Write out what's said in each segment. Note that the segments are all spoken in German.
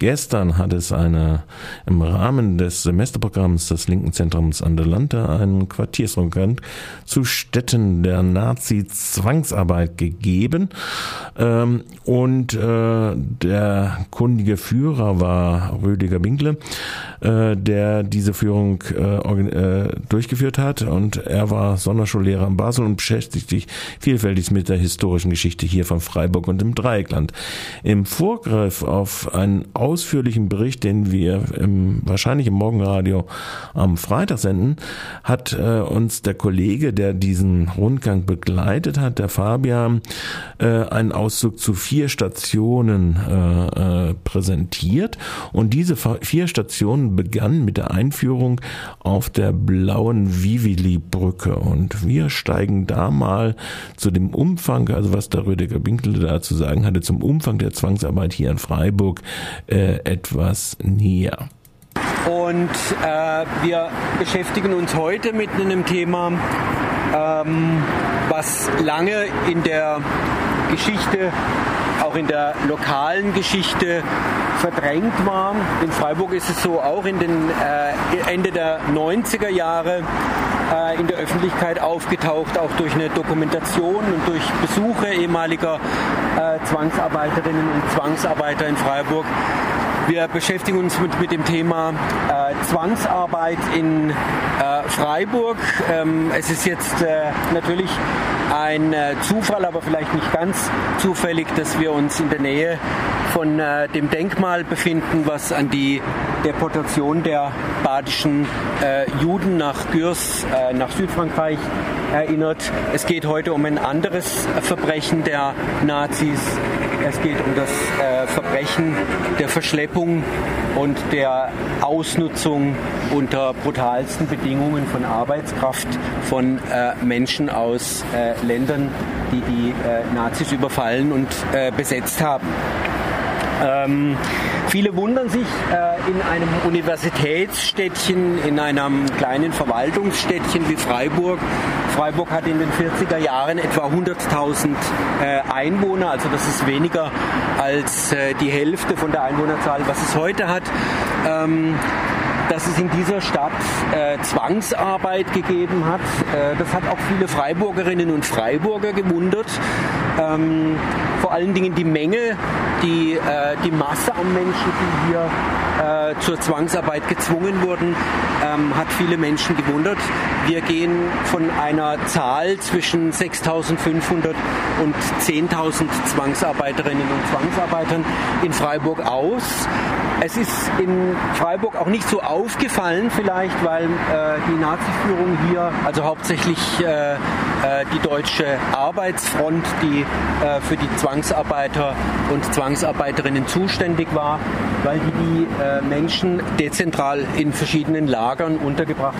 Gestern hat es eine im Rahmen des Semesterprogramms des Linken Zentrums an der Lande einen Quartiersrundgang zu Städten der Nazi-Zwangsarbeit gegeben. Ähm, und äh, der kundige Führer war Rüdiger Winkle, äh, der diese Führung äh, durchgeführt hat. Und er war Sonderschullehrer in Basel und beschäftigt sich vielfältig mit der historischen Geschichte hier von Freiburg und im Dreieckland. Im Vorgriff auf einen ausführlichen Bericht, den wir im, wahrscheinlich im Morgenradio am Freitag senden, hat äh, uns der Kollege, der diesen Rundgang begleitet hat, der Fabian, äh, einen Auszug zu vier Stationen äh, äh, präsentiert. Und diese vier Stationen begannen mit der Einführung auf der blauen Vivili-Brücke. Und wir steigen da mal zu dem Umfang, also was der Rüdiger Winkel da zu sagen hatte, zum Umfang der Zwangsarbeit hier in Freiburg äh, etwas näher. Und äh, wir beschäftigen uns heute mit einem Thema, ähm, was lange in der Geschichte, auch in der lokalen Geschichte verdrängt war. In Freiburg ist es so auch in den äh, Ende der 90er Jahre äh, in der Öffentlichkeit aufgetaucht, auch durch eine Dokumentation und durch Besuche ehemaliger äh, Zwangsarbeiterinnen und Zwangsarbeiter in Freiburg. Wir beschäftigen uns mit, mit dem Thema äh, Zwangsarbeit in äh, Freiburg. Ähm, es ist jetzt äh, natürlich ein äh, Zufall, aber vielleicht nicht ganz zufällig, dass wir uns in der Nähe von äh, dem Denkmal befinden, was an die Deportation der badischen äh, Juden nach Gürs, äh, nach Südfrankreich erinnert. Es geht heute um ein anderes Verbrechen der Nazis. Es geht um das äh, Verbrechen der Verschleppung und der Ausnutzung unter brutalsten Bedingungen von Arbeitskraft von äh, Menschen aus äh, Ländern, die die Nazis überfallen und besetzt haben. Ähm, viele wundern sich äh, in einem Universitätsstädtchen, in einem kleinen Verwaltungsstädtchen wie Freiburg. Freiburg hat in den 40er Jahren etwa 100.000 äh, Einwohner, also das ist weniger als äh, die Hälfte von der Einwohnerzahl, was es heute hat. Ähm, dass es in dieser Stadt äh, Zwangsarbeit gegeben hat. Äh, das hat auch viele Freiburgerinnen und Freiburger gewundert. Ähm, vor allen Dingen die Menge, die, äh, die Masse an Menschen, die hier äh, zur Zwangsarbeit gezwungen wurden, ähm, hat viele Menschen gewundert. Wir gehen von einer Zahl zwischen 6.500 und 10.000 Zwangsarbeiterinnen und Zwangsarbeitern in Freiburg aus. Es ist in Freiburg auch nicht so aufgefallen vielleicht, weil äh, die Nazi-Führung hier, also hauptsächlich äh, äh, die deutsche Arbeitsfront, die äh, für die Zwangsarbeiter und Zwangsarbeiterinnen zuständig war, weil die die äh, Menschen dezentral in verschiedenen Lagern untergebracht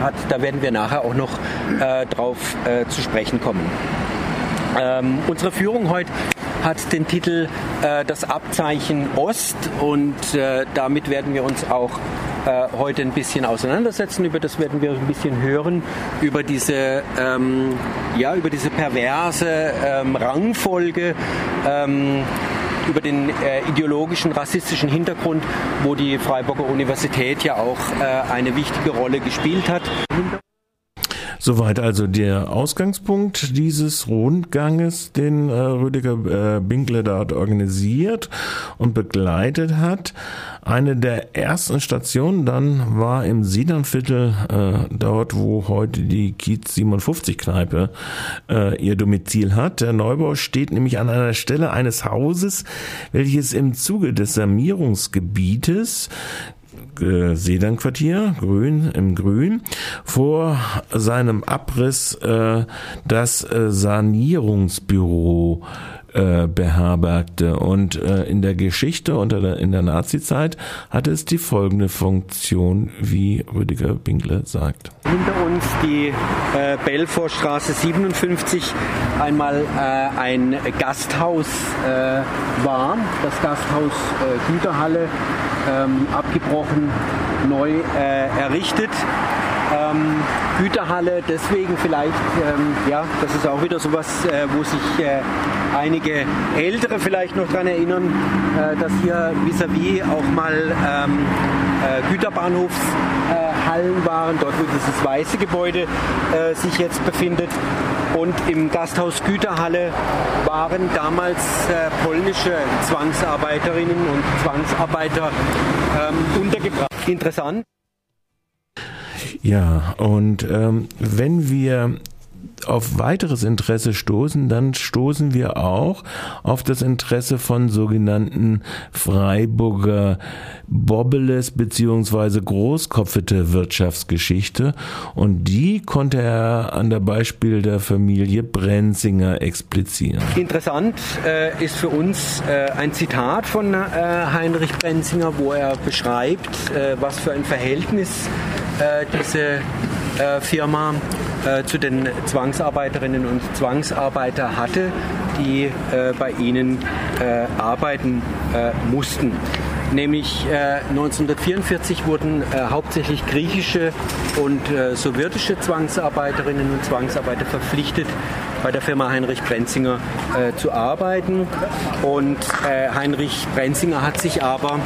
hat. Da werden wir nachher auch noch äh, drauf zu sprechen kommen. Ähm, unsere Führung heute hat den Titel äh, Das Abzeichen Ost und äh, damit werden wir uns auch äh, heute ein bisschen auseinandersetzen. Über das werden wir ein bisschen hören, über diese, ähm, ja, über diese perverse ähm, Rangfolge. Ähm, über den äh, ideologischen rassistischen Hintergrund, wo die Freiburger Universität ja auch äh, eine wichtige Rolle gespielt hat. Soweit also der Ausgangspunkt dieses Rundganges, den äh, Rüdiger äh, Binkler dort organisiert und begleitet hat. Eine der ersten Stationen dann war im Siedernviertel, äh, dort wo heute die Kiez 57 Kneipe äh, ihr Domizil hat. Der Neubau steht nämlich an einer Stelle eines Hauses, welches im Zuge des Sanierungsgebietes äh, Sedanquartier, Grün im Grün, vor seinem Abriss äh, das äh, Sanierungsbüro äh, beherbergte. Und äh, in der Geschichte unter in der Nazizeit hatte es die folgende Funktion, wie Rüdiger Binkle sagt. Hinter uns die äh, Belfortstraße 57 einmal äh, ein Gasthaus äh, war, das Gasthaus äh, Güterhalle, ähm, abgebrochen, neu äh, errichtet. Ähm, Güterhalle deswegen vielleicht, ähm, ja, das ist auch wieder sowas, äh, wo sich einige Ältere vielleicht noch daran erinnern, äh, dass hier vis-à-vis -vis auch mal ähm, äh, Güterbahnhofshallen waren, dort wo dieses weiße Gebäude äh, sich jetzt befindet. Und im Gasthaus Güterhalle waren damals äh, polnische Zwangsarbeiterinnen und Zwangsarbeiter ähm, untergebracht. Interessant. Ja, und ähm, wenn wir auf weiteres Interesse stoßen, dann stoßen wir auch auf das Interesse von sogenannten Freiburger Bobbeles beziehungsweise Großkopfete Wirtschaftsgeschichte und die konnte er an der Beispiel der Familie Brenzinger explizieren. Interessant äh, ist für uns äh, ein Zitat von äh, Heinrich Brenzinger, wo er beschreibt, äh, was für ein Verhältnis äh, diese Firma äh, zu den Zwangsarbeiterinnen und Zwangsarbeiter hatte, die äh, bei ihnen äh, arbeiten äh, mussten. Nämlich 1944 wurden hauptsächlich griechische und sowjetische Zwangsarbeiterinnen und Zwangsarbeiter verpflichtet, bei der Firma Heinrich Brenzinger äh, zu arbeiten. Und äh, Heinrich Brenzinger hat sich aber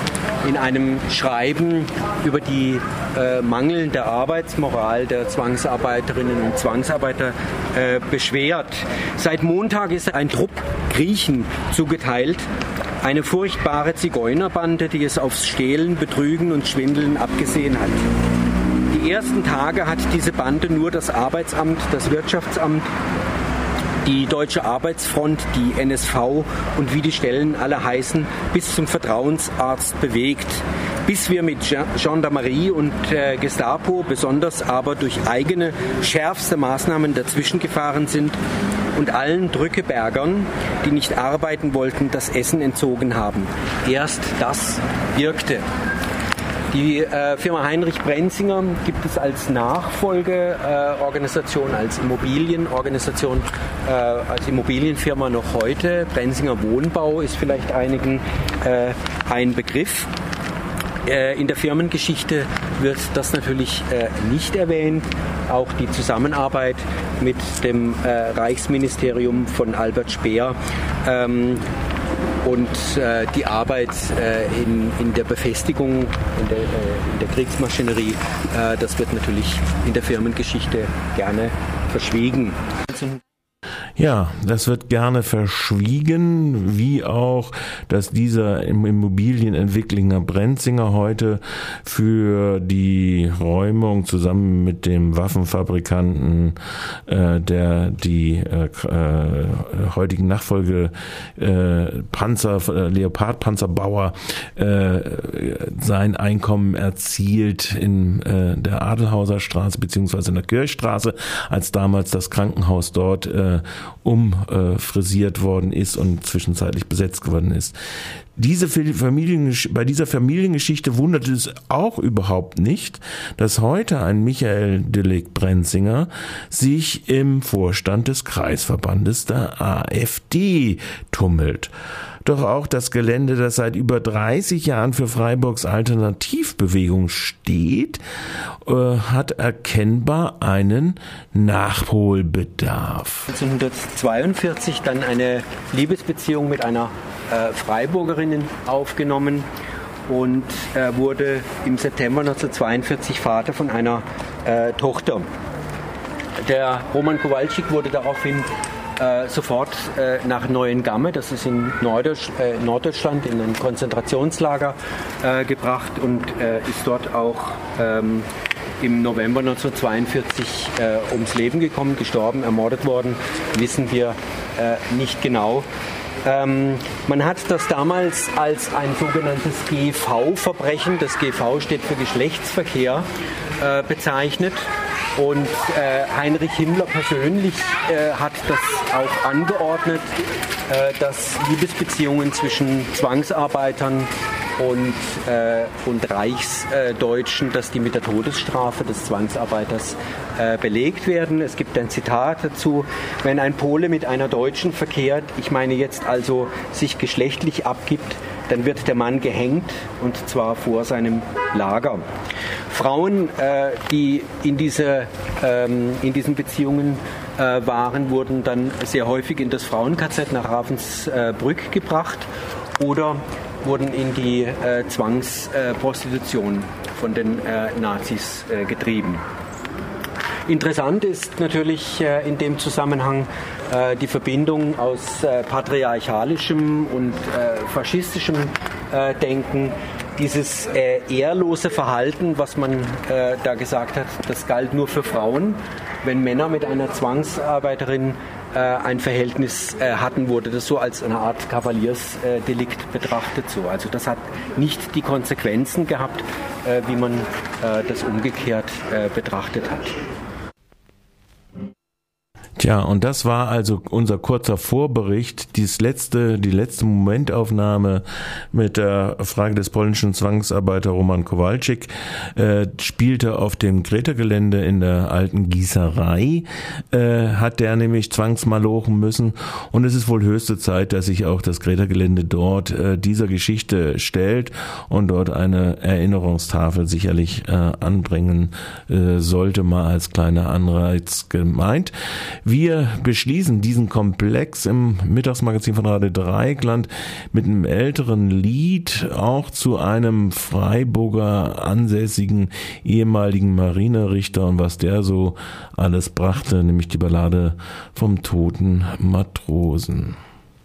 in einem Schreiben über die äh, mangelnde Arbeitsmoral der Zwangsarbeiterinnen und Zwangsarbeiter äh, beschwert. Seit Montag ist ein Trupp Griechen zugeteilt, eine furchtbare Zigeunerbande, die es aufs Stehlen, Betrügen und Schwindeln abgesehen hat. Die ersten Tage hat diese Bande nur das Arbeitsamt, das Wirtschaftsamt die Deutsche Arbeitsfront, die NSV und wie die Stellen alle heißen, bis zum Vertrauensarzt bewegt. Bis wir mit Gendarmerie und äh, Gestapo, besonders aber durch eigene schärfste Maßnahmen dazwischen gefahren sind und allen Drückebergern, die nicht arbeiten wollten, das Essen entzogen haben. Erst das wirkte. Die äh, Firma Heinrich Brenzinger gibt es als Nachfolgeorganisation, äh, als Immobilienorganisation, äh, als Immobilienfirma noch heute. Brenzinger Wohnbau ist vielleicht einigen äh, ein Begriff. Äh, in der Firmengeschichte wird das natürlich äh, nicht erwähnt. Auch die Zusammenarbeit mit dem Reichsministerium von Albert Speer ähm, und äh, die Arbeit äh, in, in der Befestigung, in der, äh, in der Kriegsmaschinerie, äh, das wird natürlich in der Firmengeschichte gerne verschwiegen. Ja, das wird gerne verschwiegen, wie auch, dass dieser Immobilienentwickler Brenzinger heute für die Räumung zusammen mit dem Waffenfabrikanten, äh, der die äh, äh, heutigen Nachfolge äh, Panzer, äh, Leopardpanzerbauer, äh, sein Einkommen erzielt in äh, der Adelhauser Straße beziehungsweise in der Kirchstraße, als damals das Krankenhaus dort äh, umfrisiert worden ist und zwischenzeitlich besetzt geworden ist. Diese Familien, bei dieser Familiengeschichte wundert es auch überhaupt nicht, dass heute ein Michael Dillig Brenzinger sich im Vorstand des Kreisverbandes der AfD tummelt. Doch auch das Gelände, das seit über 30 Jahren für Freiburgs Alternativbewegung steht, äh, hat erkennbar einen Nachholbedarf. 1942 dann eine Liebesbeziehung mit einer äh, Freiburgerin aufgenommen und er wurde im September 1942 Vater von einer äh, Tochter. Der Roman Kowalczyk wurde daraufhin äh, sofort äh, nach Neuengamme, das ist in Norddeutsch, äh, Norddeutschland, in ein Konzentrationslager äh, gebracht und äh, ist dort auch ähm, im November 1942 äh, ums Leben gekommen, gestorben, ermordet worden, wissen wir nicht genau. Ähm, man hat das damals als ein sogenanntes GV-Verbrechen, das GV steht für Geschlechtsverkehr, äh, bezeichnet. Und äh, Heinrich Himmler persönlich äh, hat das auch angeordnet, äh, dass Liebesbeziehungen zwischen Zwangsarbeitern und, äh, und Reichsdeutschen, dass die mit der Todesstrafe des Zwangsarbeiters äh, belegt werden. Es gibt ein Zitat dazu, wenn ein Pole mit einer Deutschen verkehrt, ich meine jetzt also sich geschlechtlich abgibt, dann wird der Mann gehängt und zwar vor seinem Lager. Frauen, äh, die in, diese, ähm, in diesen Beziehungen äh, waren, wurden dann sehr häufig in das Frauen-KZ nach Ravensbrück gebracht oder wurden in die äh, Zwangsprostitution von den äh, Nazis äh, getrieben. Interessant ist natürlich äh, in dem Zusammenhang äh, die Verbindung aus äh, patriarchalischem und faschistischem Denken dieses äh, ehrlose Verhalten, was man äh, da gesagt hat, das galt nur für Frauen. Wenn Männer mit einer Zwangsarbeiterin äh, ein Verhältnis äh, hatten, wurde das so als eine Art Kavaliersdelikt betrachtet. So. Also das hat nicht die Konsequenzen gehabt, äh, wie man äh, das umgekehrt betrachtet hat. Tja, und das war also unser kurzer Vorbericht, dies letzte, die letzte Momentaufnahme mit der Frage des polnischen Zwangsarbeiter Roman Kowalczyk, äh, spielte auf dem Greta-Gelände in der alten Gießerei, äh, hat der nämlich zwangsmalochen müssen und es ist wohl höchste Zeit, dass sich auch das Greta-Gelände dort äh, dieser Geschichte stellt und dort eine Erinnerungstafel sicherlich äh, anbringen äh, sollte, mal als kleiner Anreiz gemeint. Wir beschließen diesen Komplex im Mittagsmagazin von Radio Dreieckland mit einem älteren Lied, auch zu einem Freiburger ansässigen ehemaligen Marinerichter und was der so alles brachte, nämlich die Ballade vom toten Matrosen.